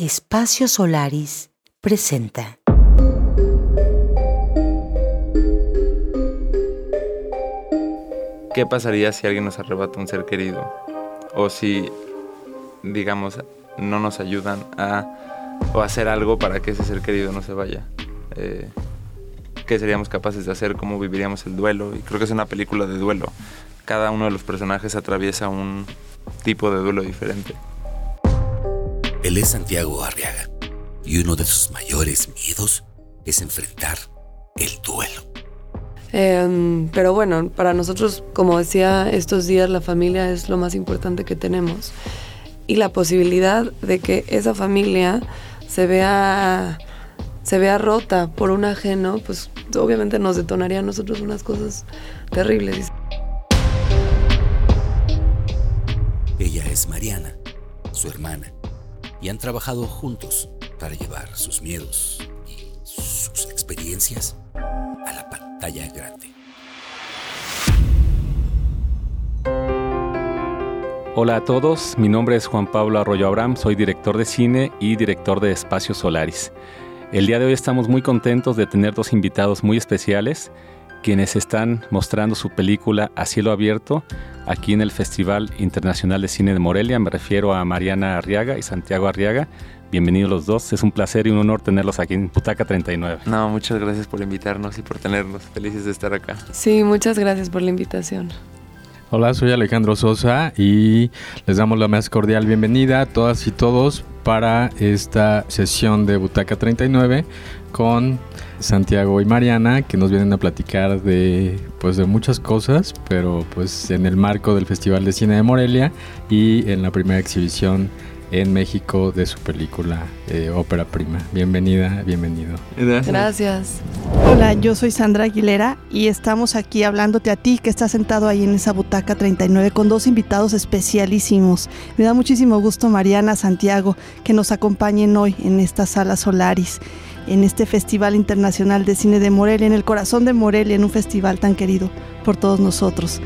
Espacio Solaris presenta. ¿Qué pasaría si alguien nos arrebata un ser querido? O si, digamos, no nos ayudan a o hacer algo para que ese ser querido no se vaya. Eh, ¿Qué seríamos capaces de hacer? ¿Cómo viviríamos el duelo? Y creo que es una película de duelo. Cada uno de los personajes atraviesa un tipo de duelo diferente. Él es Santiago Arriaga y uno de sus mayores miedos es enfrentar el duelo. Em, pero bueno, para nosotros, como decía, estos días la familia es lo más importante que tenemos. Y la posibilidad de que esa familia se vea, se vea rota por un ajeno, pues obviamente nos detonaría a nosotros unas cosas terribles. Ella es Mariana, su hermana y han trabajado juntos para llevar sus miedos y sus experiencias a la pantalla grande. Hola a todos, mi nombre es Juan Pablo Arroyo Abraham, soy director de cine y director de Espacio Solaris. El día de hoy estamos muy contentos de tener dos invitados muy especiales quienes están mostrando su película A cielo abierto aquí en el Festival Internacional de Cine de Morelia. Me refiero a Mariana Arriaga y Santiago Arriaga. Bienvenidos los dos. Es un placer y un honor tenerlos aquí en Putaca 39. No, muchas gracias por invitarnos y por tenernos. Felices de estar acá. Sí, muchas gracias por la invitación. Hola, soy Alejandro Sosa y les damos la más cordial bienvenida a todas y todos para esta sesión de Butaca 39 con Santiago y Mariana que nos vienen a platicar de pues de muchas cosas, pero pues en el marco del Festival de Cine de Morelia y en la primera exhibición en México de su película eh, Ópera Prima. Bienvenida, bienvenido. Gracias. Gracias. Hola, yo soy Sandra Aguilera y estamos aquí hablándote a ti que estás sentado ahí en esa butaca 39 con dos invitados especialísimos. Me da muchísimo gusto Mariana, Santiago, que nos acompañen hoy en esta sala Solaris en este Festival Internacional de Cine de Morelia, en el corazón de Morelia, en un festival tan querido por todos nosotros.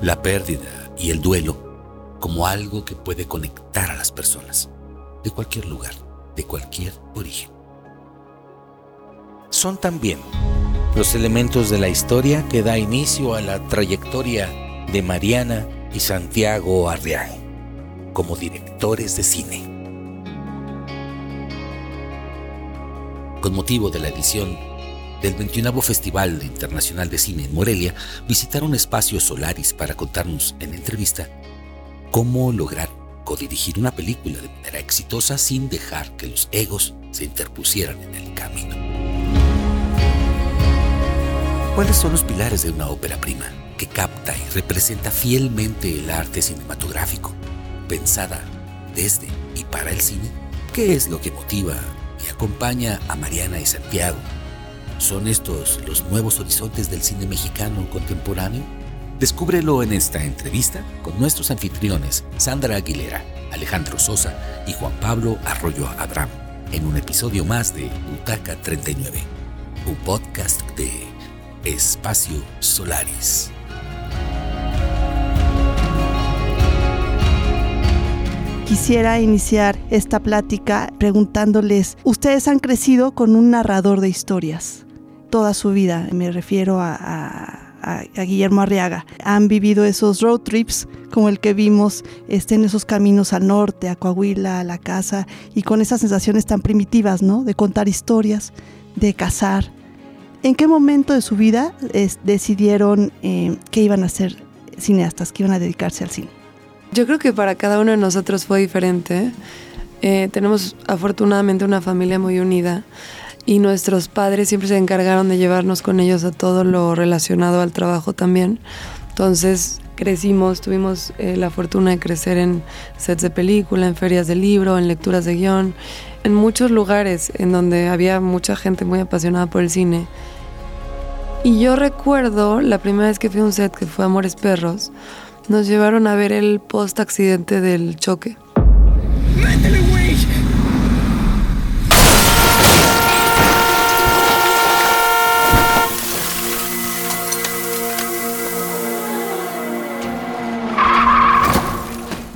La pérdida y el duelo como algo que puede conectar a las personas, de cualquier lugar, de cualquier origen. Son también los elementos de la historia que da inicio a la trayectoria de Mariana y Santiago Arriaga como directores de cine. Con motivo de la edición del 21 Festival Internacional de Cine en Morelia, visitaron Espacio Solaris para contarnos en entrevista cómo lograr codirigir una película de manera exitosa sin dejar que los egos se interpusieran en el camino. ¿Cuáles son los pilares de una ópera prima que capta y representa fielmente el arte cinematográfico, pensada desde y para el cine? ¿Qué es lo que motiva y acompaña a Mariana y Santiago? ¿Son estos los nuevos horizontes del cine mexicano contemporáneo? Descúbrelo en esta entrevista con nuestros anfitriones Sandra Aguilera, Alejandro Sosa y Juan Pablo Arroyo Abraham en un episodio más de Butaca 39, un podcast de Espacio Solaris. Quisiera iniciar esta plática preguntándoles, ustedes han crecido con un narrador de historias toda su vida, me refiero a, Guillermo Arriaga. Han vivido esos road trips como el que vimos este, en esos caminos al norte, a Coahuila, a la casa, y con esas sensaciones tan primitivas, ¿no? De contar historias, de cazar, ¿En qué momento de su vida decidieron eh, que iban a ser cineastas, que iban a dedicarse al cine? Yo creo que para cada uno de nosotros fue diferente. Eh, tenemos afortunadamente una familia muy unida y nuestros padres siempre se encargaron de llevarnos con ellos a todo lo relacionado al trabajo también. Entonces crecimos, tuvimos eh, la fortuna de crecer en sets de película, en ferias de libro, en lecturas de guion, en muchos lugares en donde había mucha gente muy apasionada por el cine. Y yo recuerdo la primera vez que fui a un set que fue Amores Perros, nos llevaron a ver el post accidente del choque.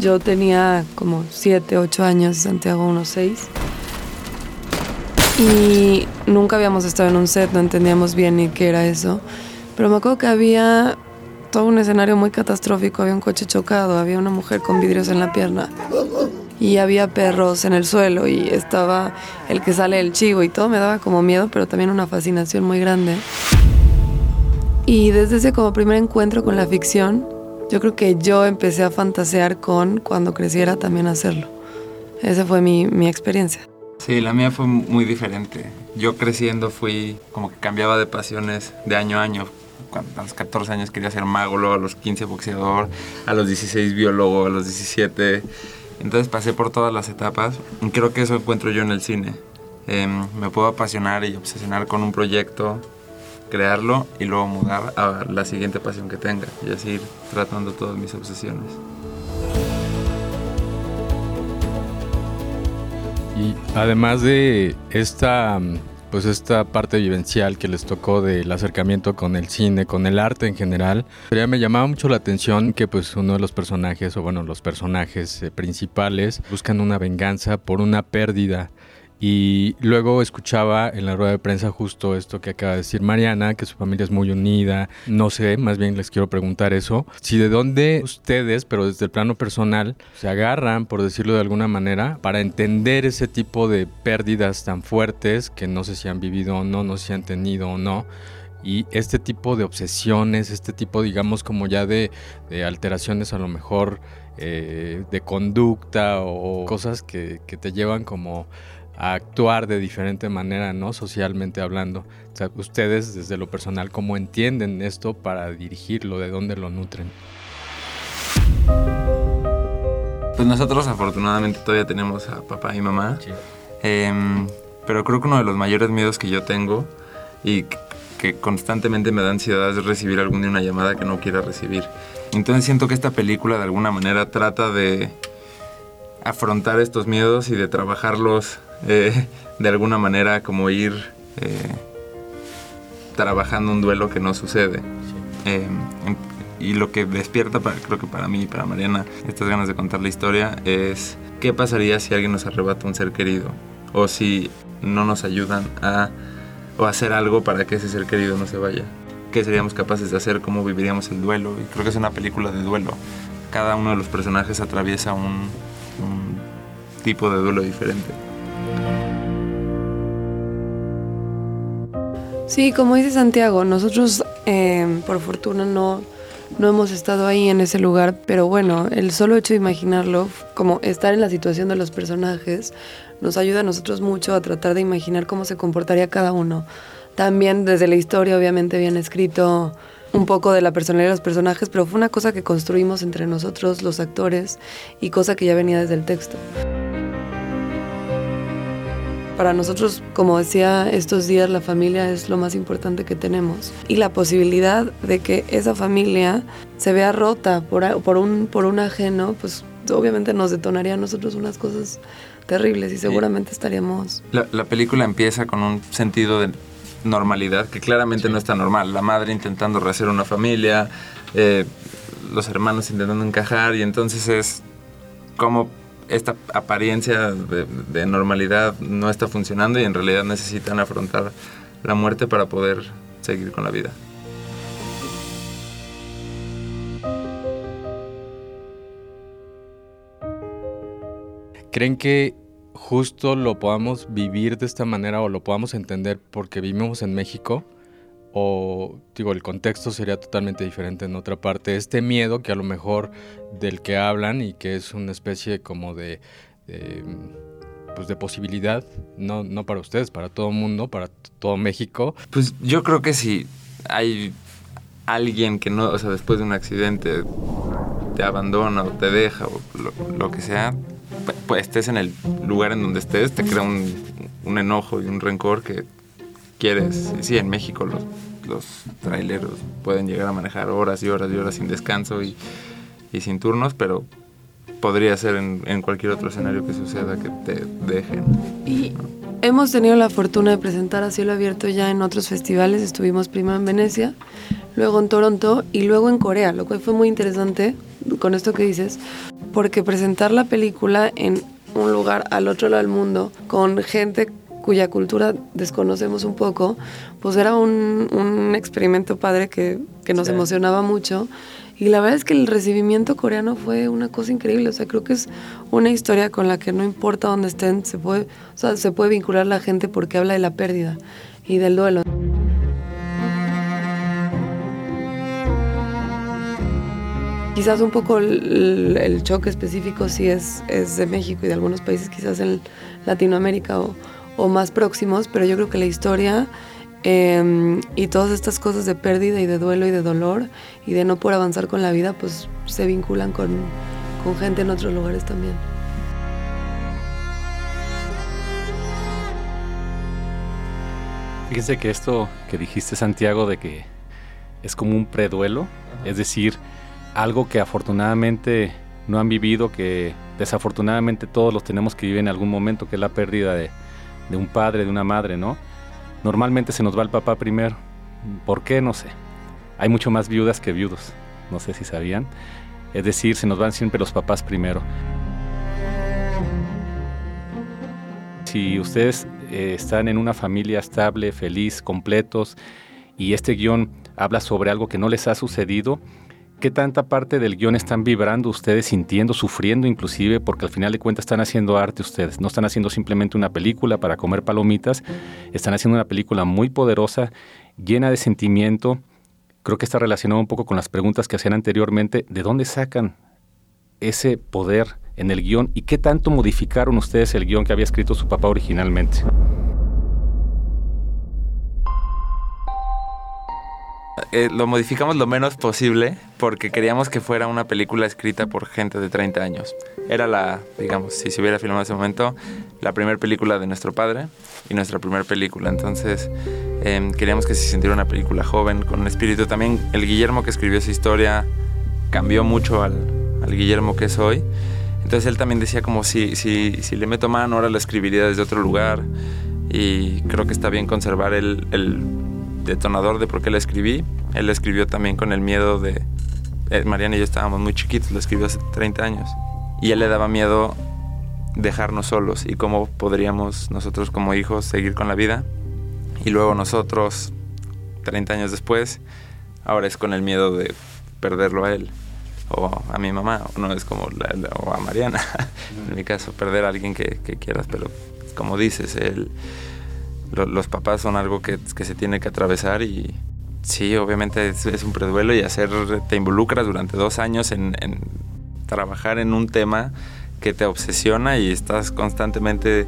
Yo tenía como 7, 8 años, Santiago unos 6. Y nunca habíamos estado en un set, no entendíamos bien ni qué era eso. Pero me acuerdo que había todo un escenario muy catastrófico. Había un coche chocado, había una mujer con vidrios en la pierna. Y había perros en el suelo y estaba el que sale el chivo y todo me daba como miedo, pero también una fascinación muy grande. Y desde ese como primer encuentro con la ficción, yo creo que yo empecé a fantasear con cuando creciera también hacerlo. Esa fue mi, mi experiencia. Sí, la mía fue muy diferente. Yo creciendo fui como que cambiaba de pasiones de año a año. Cuando, a los 14 años quería ser mago, luego a los 15 boxeador, a los 16 biólogo, a los 17. Entonces pasé por todas las etapas y creo que eso encuentro yo en el cine. Em, me puedo apasionar y obsesionar con un proyecto, crearlo y luego mudar a la siguiente pasión que tenga y así ir tratando todas mis obsesiones. Y además de esta, pues esta parte vivencial que les tocó del acercamiento con el cine, con el arte en general, ya me llamaba mucho la atención que pues uno de los personajes, o bueno, los personajes eh, principales buscan una venganza por una pérdida y luego escuchaba en la rueda de prensa justo esto que acaba de decir Mariana, que su familia es muy unida. No sé, más bien les quiero preguntar eso. Si de dónde ustedes, pero desde el plano personal, se agarran, por decirlo de alguna manera, para entender ese tipo de pérdidas tan fuertes que no sé si han vivido o no, no sé si han tenido o no y este tipo de obsesiones, este tipo, digamos, como ya de, alteraciones a lo mejor eh, de conducta o cosas que, te llevan como a actuar de diferente manera, ¿no? Socialmente hablando. O sea, ustedes desde lo personal, ¿cómo entienden esto para dirigirlo? ¿De dónde lo nutren? Pues nosotros afortunadamente todavía tenemos a papá y mamá. Em, pero creo que uno de los mayores miedos que yo tengo y que constantemente me da ansiedad es recibir algún día una llamada que no quiera recibir. Entonces siento que esta película de alguna manera trata de afrontar estos miedos y de trabajarlos eh, de alguna manera como ir eh, trabajando un duelo que no sucede. Eh, y lo que despierta, para, creo que para mí y para Mariana, estas ganas de contar la historia es qué pasaría si alguien nos arrebata un ser querido o si no nos ayudan a o hacer algo para que ese ser querido no se vaya. ¿Qué seríamos capaces de hacer? ¿Cómo viviríamos el duelo? Y creo que es una película de duelo. Cada uno de los personajes atraviesa un, un tipo de duelo diferente. Sí, como dice Santiago, nosotros eh, por fortuna no, no hemos estado ahí en ese lugar, pero bueno, el solo hecho de imaginarlo, como estar en la situación de los personajes, nos ayuda a nosotros mucho a tratar de imaginar cómo se comportaría cada uno. También desde la historia, obviamente, bien escrito un poco de la personalidad de los personajes, pero fue una cosa que construimos entre nosotros, los actores, y cosa que ya venía desde el texto. Para nosotros, como decía estos días, la familia es lo más importante que tenemos. Y la posibilidad de que esa familia se vea rota por, por, un, por un ajeno, pues obviamente nos detonaría a nosotros unas cosas terribles y seguramente estaríamos... La, la, película empieza con un sentido de normalidad que claramente no está normal. La madre intentando rehacer una familia, eh, los hermanos intentando encajar y entonces es como esta apariencia de, normalidad no está funcionando y en realidad necesitan afrontar la muerte para poder seguir con la vida. ¿Creen que justo lo podamos vivir de esta manera o lo podamos entender porque vivimos en México? O digo, el contexto sería totalmente diferente en otra parte. Este miedo que a lo mejor del que hablan y que es una especie como de, pues de posibilidad, no, no para ustedes, para todo el mundo, para todo México. Pues yo creo que si hay alguien que no, o sea, después de un accidente te abandona o te deja o lo, que sea, pues estés en el lugar en donde estés, te crea un, un enojo y un rencor que quieres. Sí, en México los, los traileros pueden llegar a manejar horas y horas y horas sin descanso y, y sin turnos, pero podría ser en, en, cualquier otro escenario que suceda que te dejen. Y hemos tenido la fortuna de presentar a cielo abierto ya en otros festivales. Estuvimos primero en Venecia, luego en Toronto y luego en Corea, lo cual fue muy interesante con esto que dices, porque presentar la película en un lugar al otro lado del mundo con gente cuya cultura desconocemos un poco, pues era un, un experimento padre que, que nos emocionaba mucho. Y la verdad es que el recibimiento coreano fue una cosa increíble. O sea, creo que es una historia con la que no importa dónde estén, se puede, o sea, se puede vincular la gente porque habla de la pérdida y del duelo. Quizás un poco el, el choque específico sí es, es de México y de algunos países, quizás en Latinoamérica o, o más próximos, pero yo creo que la historia eh, y todas estas cosas de pérdida y de duelo y de dolor y de no poder avanzar con la vida, pues se vinculan con, con gente en otros lugares también. Fíjense que esto que dijiste, Santiago, de que es como un preduelo, es decir, algo que afortunadamente no han vivido, que desafortunadamente todos los tenemos que vivir en algún momento, que es la pérdida de, de un padre, de una madre, ¿no? Normalmente se nos va el papá primero. ¿Por qué? No sé. Hay mucho más viudas que viudos. No sé si sabían. Es decir, se nos van siempre los papás primero. Si ustedes eh, están en una familia estable, feliz, completos, y este guion habla sobre algo que no les ha sucedido, ¿qué tanta parte del guion están vibrando ustedes, sintiendo, sufriendo inclusive? Porque al final de cuentas están haciendo arte ustedes, no están haciendo simplemente una película para comer palomitas, están haciendo una película muy poderosa, llena de sentimiento. Creo que está relacionado un poco con las preguntas que hacían anteriormente, ¿de dónde sacan ese poder en el guion y qué tanto modificaron ustedes el guion que había escrito su papá originalmente? Eh, lo modificamos lo menos posible porque queríamos que fuera una película escrita por gente de 30 años. Era la, digamos, si se hubiera filmado en ese momento, la primera película de nuestro padre y nuestra primera película. Entonces eh, queríamos que se sintiera una película joven, con un espíritu. También el Guillermo que escribió esa historia cambió mucho al, al Guillermo que es hoy. Entonces él también decía como si, si, si le meto mano ahora la escribiría desde otro lugar y creo que está bien conservar el, el detonador de por qué la escribí. Él la escribió también con el miedo de... Eh, Mariana y yo estábamos muy chiquitos, lo escribió hace 30 años. Y él le daba miedo dejarnos solos y cómo podríamos nosotros como hijos seguir con la vida. Y luego nosotros, 30 años después, ahora es con el miedo de perderlo a él o a mi mamá, o no es como la, la, o a Mariana, en mi caso, perder a alguien que, quieras, pero como dices, el, lo, los papás son algo que, que, se tiene que atravesar y sí, obviamente es, es, un preduelo y hacer, te involucras durante dos años en, en, trabajar en un tema que te obsesiona y estás constantemente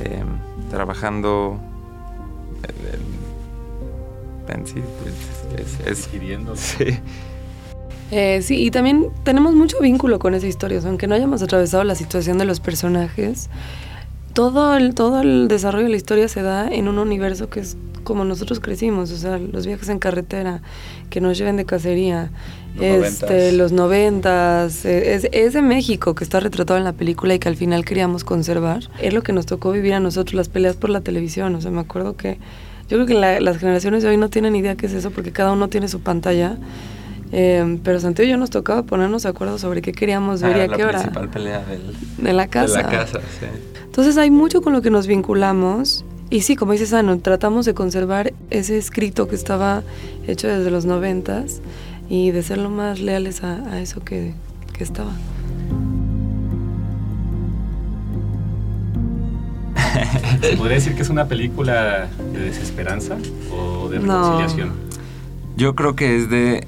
eh, trabajando en, en, sí, es, es, es sí. Eh, sí, y también tenemos mucho vínculo con esa historia, o sea, aunque no hayamos atravesado la situación de los personajes, todo el, todo el desarrollo de la historia se da en un universo que es como nosotros crecimos, o sea, los viajes en carretera, que nos lleven de cacería, los este, noventas. los noventas, eh, es, es, de México que está retratado en la película y que al final queríamos conservar. Es lo que nos tocó vivir a nosotros, las peleas por la televisión, o sea, me acuerdo que yo creo que la, las generaciones de hoy no tienen idea qué es eso porque cada uno tiene su pantalla. Eh, pero Santiago y yo nos tocaba ponernos de acuerdo sobre qué queríamos ver ah, y a qué hora. La principal pelea del, de la casa. De la casa, sí. Entonces hay mucho con lo que nos vinculamos. Y sí, como dice Sano, tratamos de conservar ese escrito que estaba hecho desde los noventas y de ser lo más leales a, a eso que, que estaba. ¿Se podría decir que es una película de desesperanza o de reconciliación? No. Yo creo que es de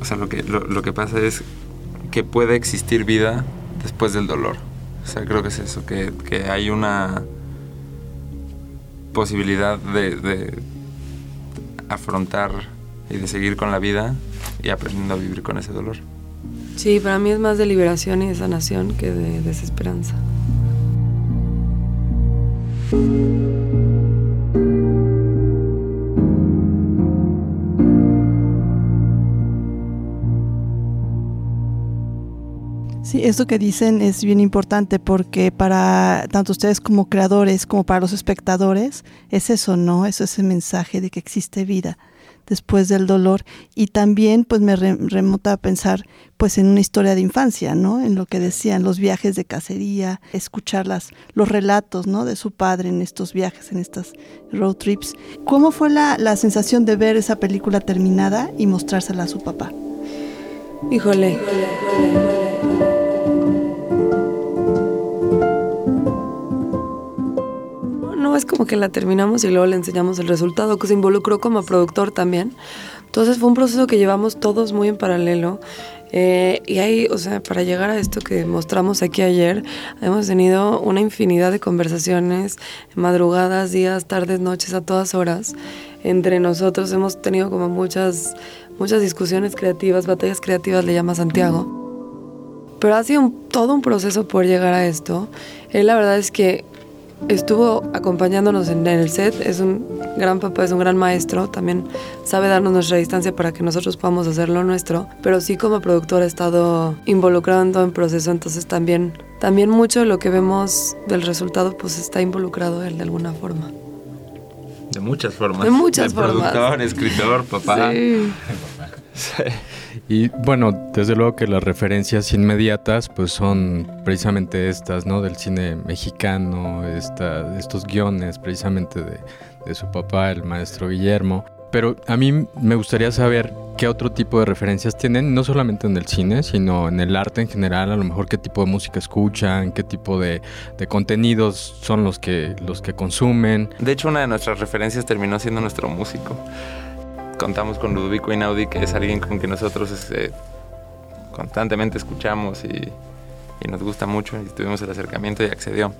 o sea, lo que, lo, lo, que pasa es que puede existir vida después del dolor. O sea, creo que es eso, que, que hay una posibilidad de, de, afrontar y de seguir con la vida y aprendiendo a vivir con ese dolor. Sí, para mí es más de liberación y de sanación que de desesperanza. Sí, esto que dicen es bien importante porque para tanto ustedes como creadores como para los espectadores es eso, ¿no? Es ese mensaje de que existe vida después del dolor y también pues me remota a pensar pues en una historia de infancia, ¿no? En lo que decían los viajes de cacería, escuchar las, los relatos, ¿no? De su padre en estos viajes, en estas road trips. ¿Cómo fue la, la sensación de ver esa película terminada y mostrársela a su papá? Híjole. No es como que la terminamos y luego le enseñamos el resultado, que se involucró como productor también. Entonces fue un proceso que llevamos todos muy en paralelo. Eh, y ahí, o sea, para llegar a esto que mostramos aquí ayer, hemos tenido una infinidad de conversaciones, madrugadas, días, tardes, noches, a todas horas. Entre nosotros hemos tenido como muchas muchas discusiones creativas, batallas creativas le llama Santiago. Pero ha sido todo un proceso por llegar a esto. Él la verdad es que estuvo acompañándonos en, el set, es un gran papá, es un gran maestro, también sabe darnos nuestra distancia para que nosotros podamos hacer lo nuestro, pero sí como productor ha estado involucrado en todo el proceso, entonces también, también mucho de lo que vemos del resultado pues está involucrado él de alguna forma. De muchas formas. De muchas formas. Productor, escritor, papá. Sí. Y bueno, desde luego que las referencias inmediatas pues son precisamente estas, ¿no? Del cine mexicano, esta, estos guiones precisamente de, su papá, el maestro Guillermo. Pero a mí me gustaría saber qué otro tipo de referencias tienen, no solamente en el cine, sino en el arte en general, a lo mejor qué tipo de música escuchan, qué tipo de, de contenidos son los que, los que consumen. De hecho, una de nuestras referencias terminó siendo nuestro músico. Contamos con Ludovico Inaudi, que es alguien con quien nosotros este, constantemente escuchamos y, y, nos gusta mucho y tuvimos el acercamiento y accedió.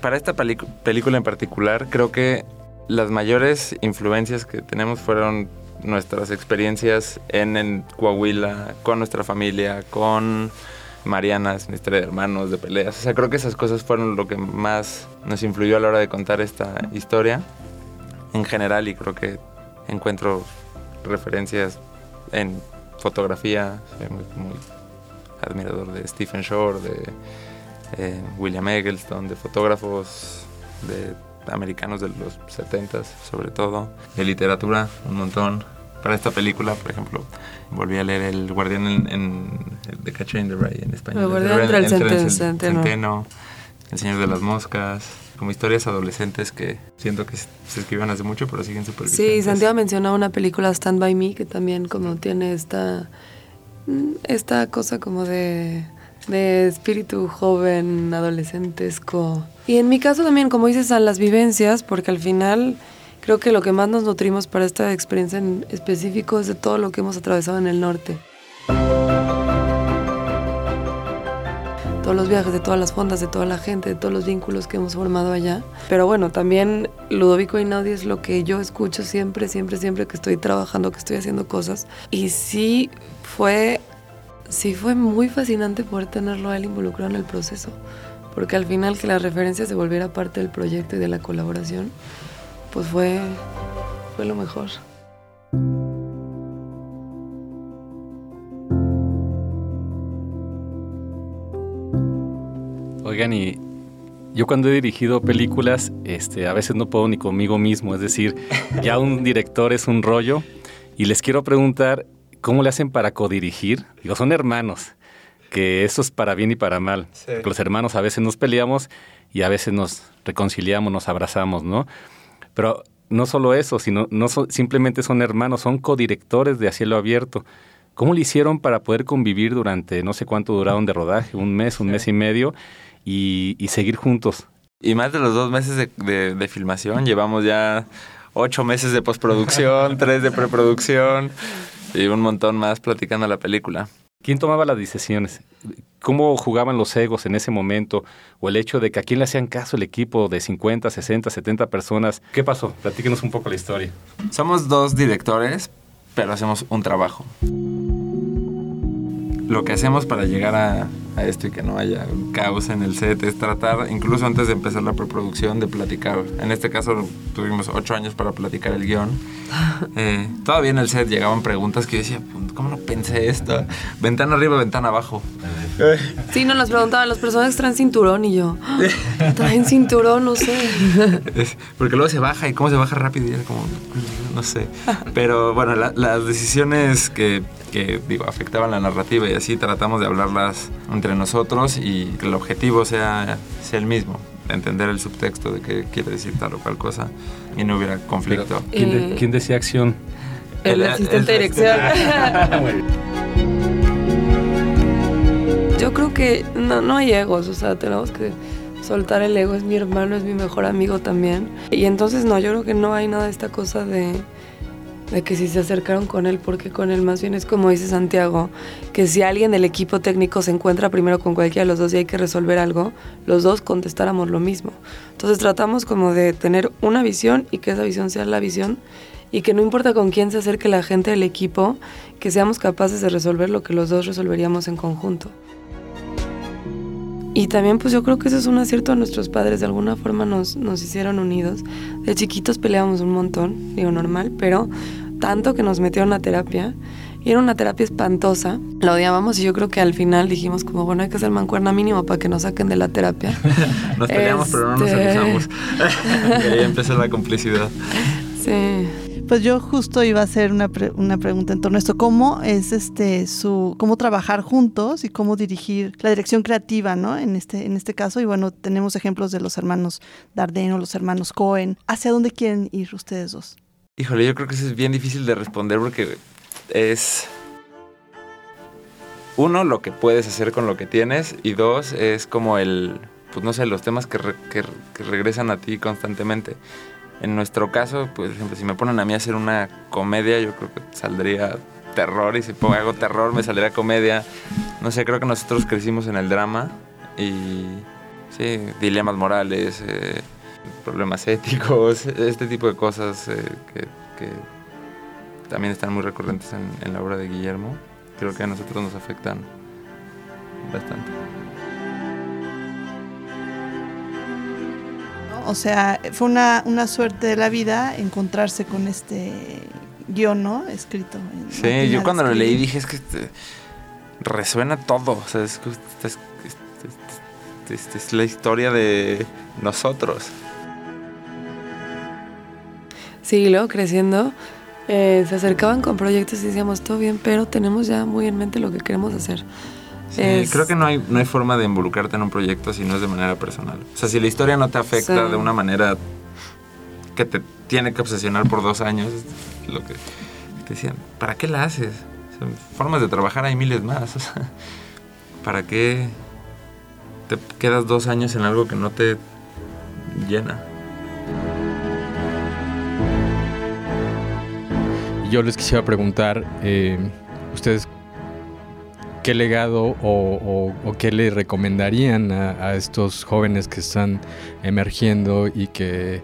Para esta película en particular, creo que las mayores influencias que tenemos fueron nuestras experiencias en, Coahuila, con nuestra familia, con Mariana, una historia de hermanos, de peleas. O sea, creo que esas cosas fueron lo que más nos influyó a la hora de contar esta historia en general y creo que encuentro referencias en fotografía. Soy muy, admirador de Stephen Shore, de eh, William Eggleston, de fotógrafos de americanos de los 70 sobre todo, de literatura un montón. Para esta película, por ejemplo, volví a leer El Guardián en, en The Catcher in the Rye en español. El Guardián entre el, centeno. El Señor de las Moscas, como historias adolescentes que siento que se escriban hace mucho, pero siguen súper Sí, Santiago mencionaba una película Stand By Me que también como tiene esta, esta cosa como de de espíritu joven, adolescentesco. Y en mi caso también, como dices, a las vivencias, porque al final creo que lo que más nos nutrimos para esta experiencia en específico es de todo lo que hemos atravesado en el norte. Todos los viajes, de todas las fondas, de toda la gente, de todos los vínculos que hemos formado allá. Pero bueno, también Ludovico Inaudi es lo que yo escucho siempre, siempre, siempre que estoy trabajando, que estoy haciendo cosas. Y sí fue sí fue muy fascinante poder tenerlo a él involucrado en el proceso, porque al final que la referencia se volviera parte del proyecto y de la colaboración, pues fue, fue lo mejor. Oigan, y yo cuando he dirigido películas, este, a veces no puedo ni conmigo mismo, es decir, ya un director es un rollo. Y les quiero preguntar, ¿Cómo le hacen para codirigir? Digo, son hermanos, que eso es para bien y para mal. Los hermanos a veces nos peleamos y a veces nos reconciliamos, nos abrazamos, ¿no? Pero no solo eso, sino no simplemente son hermanos, son codirectores de A Cielo Abierto. ¿Cómo le hicieron para poder convivir durante no sé cuánto duraron de rodaje, un mes, un mes y medio, y, seguir juntos? Y más de los dos meses de filmación, llevamos ya ocho meses de postproducción, tres de preproducción. Y un montón más platicando la película. ¿Quién tomaba las decisiones? ¿Cómo jugaban los egos en ese momento? ¿O el hecho de que a quién le hacían caso el equipo de 50, 60, 70 personas? ¿Qué pasó? Platíquenos un poco la historia. Somos dos directores, pero hacemos un trabajo. Lo que hacemos para llegar a, a esto y que no haya caos en el set es tratar, incluso antes de empezar la preproducción, de platicar. En este caso tuvimos ocho años para platicar el guion. Eh, todavía en el set llegaban preguntas que yo decía, ¿cómo no pensé esto? Ventana arriba, ventana abajo. Sí, nos las preguntaban, ¿los personajes traen cinturón? Y yo, ah, ¿traen cinturón? No sé. porque luego se baja y cómo se baja rápido y era como, no sé. Pero bueno, las decisiones que, que, digo, afectaban la narrativa y así tratamos de hablarlas entre nosotros y que el objetivo sea, sea el mismo entender el subtexto de qué quiere decir tal o cual cosa y no hubiera conflicto. ¿quién, ¿quién, decía acción? El, asistente de dirección. Yo creo que no, no hay egos, o sea, tenemos que soltar el ego. Es mi hermano, es mi mejor amigo también. Y entonces no, yo creo que no hay nada de esta cosa de, de que si se acercaron con él, porque con él más bien es como dice Santiago, que si alguien del equipo técnico se encuentra primero con cualquiera de los dos y hay que resolver algo, los dos contestáramos lo mismo. Entonces tratamos como de tener una visión y que esa visión sea la visión y que no importa con quién se acerque la gente del equipo, que seamos capaces de resolver lo que los dos resolveríamos en conjunto. Y también pues yo creo que eso es un acierto a nuestros padres, de alguna forma nos, nos hicieron unidos. De chiquitos peleábamos un montón, digo normal, pero tanto que nos metieron a terapia. Y era una terapia espantosa, la odiábamos y yo creo que al final dijimos como, bueno, hay que hacer mancuerna mínimo para que nos saquen de la terapia. nos peleamos, pero no nos este avisamos. y ahí empezó la complicidad. Sí. Pues yo justo iba a hacer una, una, pregunta en torno a esto. ¿Cómo es este su cómo trabajar juntos y cómo dirigir la dirección creativa, ¿no? En este, en este caso. Y bueno, tenemos ejemplos de los hermanos Dardeno, los hermanos Cohen. ¿Hacia dónde quieren ir ustedes dos? Híjole, yo creo que eso es bien difícil de responder porque es. Uno, lo que puedes hacer con lo que tienes. Y dos, es como el. Pues no sé, los temas que, que, que regresan a ti constantemente. En nuestro caso, por ejemplo, si me ponen a mí a hacer una comedia, yo creo que saldría terror y si pongo hago terror me saldría comedia. No sé, creo que nosotros crecimos en el drama y sí, dilemas morales, eh, problemas éticos, este tipo de cosas eh, que, también están muy recurrentes en, en la obra de Guillermo. Creo que a nosotros nos afectan bastante. O sea, fue una, una suerte de la vida encontrarse con este guion, ¿no? Escrito. sí, yo cuando lo leí dije, es que este, resuena todo. O sea, es, es, la historia de nosotros. Sí, luego creciendo, eh, se acercaban con proyectos y decíamos, todo bien, pero tenemos ya muy en mente lo que queremos hacer. Sí, creo que no hay, no hay forma de involucrarte en un proyecto si no es de manera personal. O sea, si la historia no te afecta de una manera que te tiene que obsesionar por dos años, lo que te decían, ¿para qué la haces? formas de trabajar hay miles más. O sea, ¿para qué te quedas dos años en algo que no te llena? Yo les quisiera preguntar, eh, ustedes qué legado o, qué le recomendarían a, estos jóvenes que están emergiendo y que,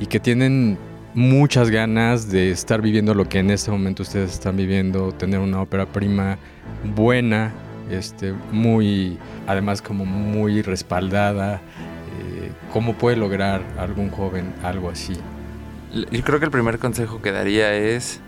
y que tienen muchas ganas de estar viviendo lo que en este momento ustedes están viviendo, tener una ópera prima buena, este, muy, además como muy respaldada. Eh, ¿Cómo puede lograr algún joven algo así? Yo creo que el primer consejo que daría es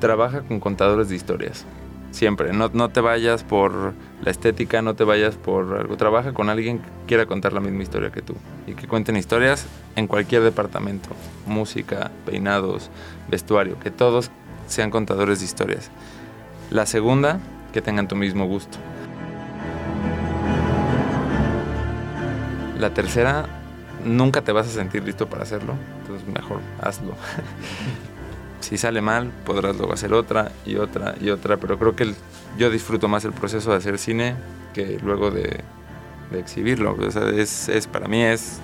trabaja con contadores de historias. Siempre, no, no, te vayas por la estética, no te vayas por algo. Trabaja con alguien que quiera contar la misma historia que tú y que cuenten historias en cualquier departamento. Música, peinados, vestuario, que todos sean contadores de historias. La segunda, que tengan tu mismo gusto. La tercera, nunca te vas a sentir listo para hacerlo, entonces mejor hazlo. si sale mal, podrás luego hacer otra y otra y otra, pero creo que yo disfruto más el proceso de hacer cine que luego de, exhibirlo. O sea, es, es, para mí es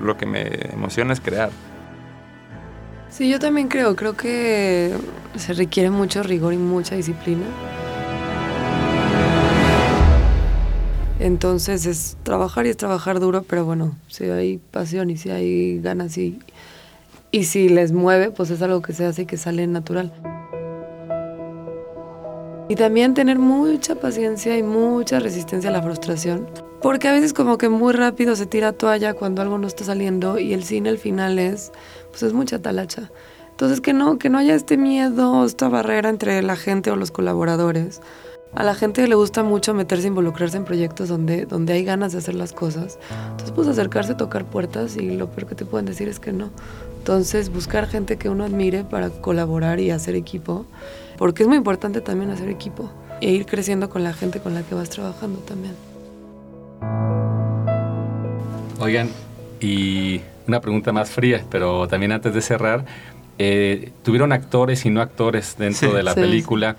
lo que me emociona es crear. Sí, yo también creo, creo que se requiere mucho rigor y mucha disciplina. Entonces es trabajar y es trabajar duro, pero bueno, si hay pasión y si hay ganas y, y si les mueve, pues es algo que se hace y que sale natural. Y también tener mucha paciencia y mucha resistencia a la frustración. Porque a veces como que muy rápido se tira toalla cuando algo no está saliendo y el cine al final es, pues es mucha talacha. Entonces que no, que no haya este miedo, esta barrera entre la gente o los colaboradores. A la gente le gusta mucho meterse, involucrarse en proyectos donde, donde hay ganas de hacer las cosas. Entonces pues acercarse, tocar puertas y lo peor que te pueden decir es que no Entonces, buscar gente que uno admire para colaborar y hacer equipo, porque es muy importante también hacer equipo e ir creciendo con la gente con la que vas trabajando también. Oigan, y una pregunta más fría, pero también antes de cerrar, eh, tuvieron actores y no actores dentro Sí. de la Sí. película.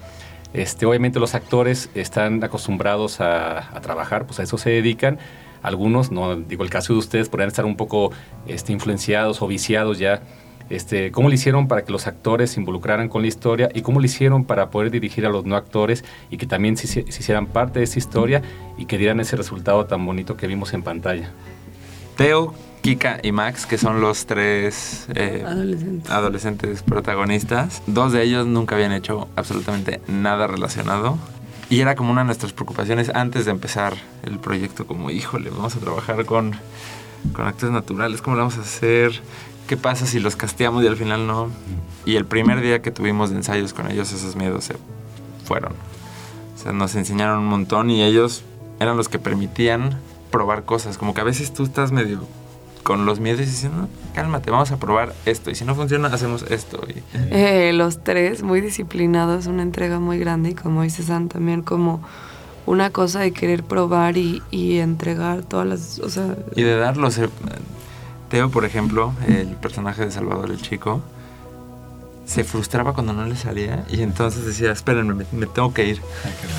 Este, obviamente los actores están acostumbrados a, a trabajar, pues a eso se dedican. Algunos, no digo el caso de ustedes, podrían estar un poco este, influenciados o viciados ya. Este, ¿Cómo le hicieron para que los actores se involucraran con la historia y cómo le hicieron para poder dirigir a los no actores y que también se, se hicieran parte de esa historia y que dieran ese resultado tan bonito que vimos en pantalla? Teo, Kika y Max, que son los tres eh, Adolescentes. adolescentes protagonistas. Dos de ellos nunca habían hecho absolutamente nada relacionado. Y era como una de nuestras preocupaciones antes de empezar el proyecto, como, híjole, vamos a trabajar con, con actores naturales, ¿cómo lo vamos a hacer? ¿Qué pasa si los casteamos y al final no? Y el primer día que tuvimos ensayos con ellos, esos miedos se fueron. O sea, nos enseñaron un montón y ellos eran los que permitían probar cosas. Como que a veces tú estás medio con los miedos y dices, no, cálmate, vamos a probar esto. Y si no funciona, hacemos esto. Y Eh, los tres muy disciplinados, una entrega muy grande y como dice San también como una cosa de querer probar y, y entregar todas las, o sea, Y de darlos. eh, Teo, por ejemplo, el personaje de Salvador el Chico, se frustraba cuando no le salía y entonces decía, espérenme, me, me tengo que ir.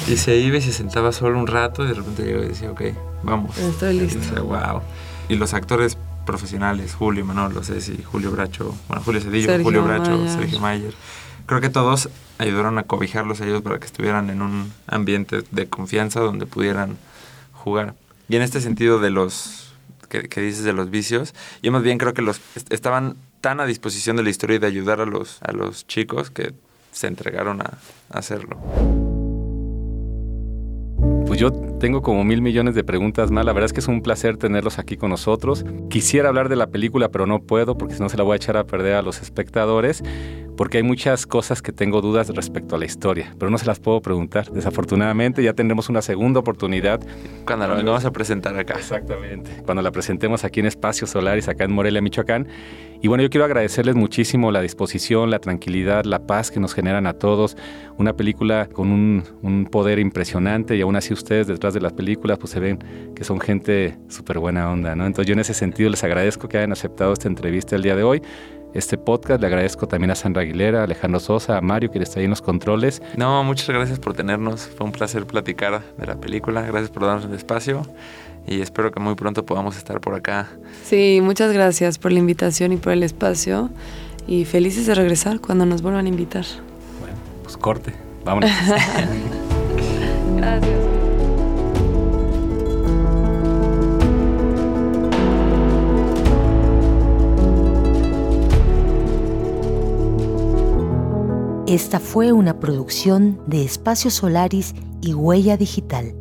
Y se iba y se sentaba solo un rato y de repente llegaba y decía, ok, vamos. Estoy listo. Y decía, wow. Y los actores profesionales, Julio, Manolo, Ceci, Julio Bracho, bueno, Julio Cedillo, Sergio Julio Bracho, Mayer. Sergio Mayer. Creo que todos ayudaron a cobijarlos a ellos para que estuvieran en un ambiente de confianza donde pudieran jugar. Y en este sentido de los que, que dices de los vicios, yo más bien creo que los est- estaban tan a disposición de la historia y de ayudar a los, a los chicos que se entregaron a, a hacerlo. Pues yo tengo como mil millones de preguntas más. La verdad es que es un placer tenerlos aquí con nosotros. Quisiera hablar de la película, pero no puedo porque si no se la voy a echar a perder a los espectadores, porque hay muchas cosas que tengo dudas respecto a la historia, pero no se las puedo preguntar. Desafortunadamente ya tendremos una segunda oportunidad. Cuando lo vengamos a presentar acá. Exactamente. Cuando la presentemos aquí en Espacio Solaris, acá en Morelia, Michoacán. Y bueno, yo quiero agradecerles muchísimo la disposición, la tranquilidad, la paz que nos generan a todos. Una película con un, poder impresionante y aún así ustedes detrás de las películas pues se ven que son gente súper buena onda. Entonces yo en ese sentido les agradezco que hayan aceptado esta entrevista el día de hoy. Este podcast le agradezco también a Sandra Aguilera, a Alejandro Sosa, a Mario que está ahí en los controles. No, muchas gracias por tenernos. Fue un placer platicar de la película. Gracias por darnos el espacio. Y espero que muy pronto podamos estar por acá. Sí, muchas gracias por la invitación y por el espacio. Y felices de regresar cuando nos vuelvan a invitar. Bueno, pues corte. Vámonos. Gracias. Esta fue una producción de Espacio Solaris y Huella Digital.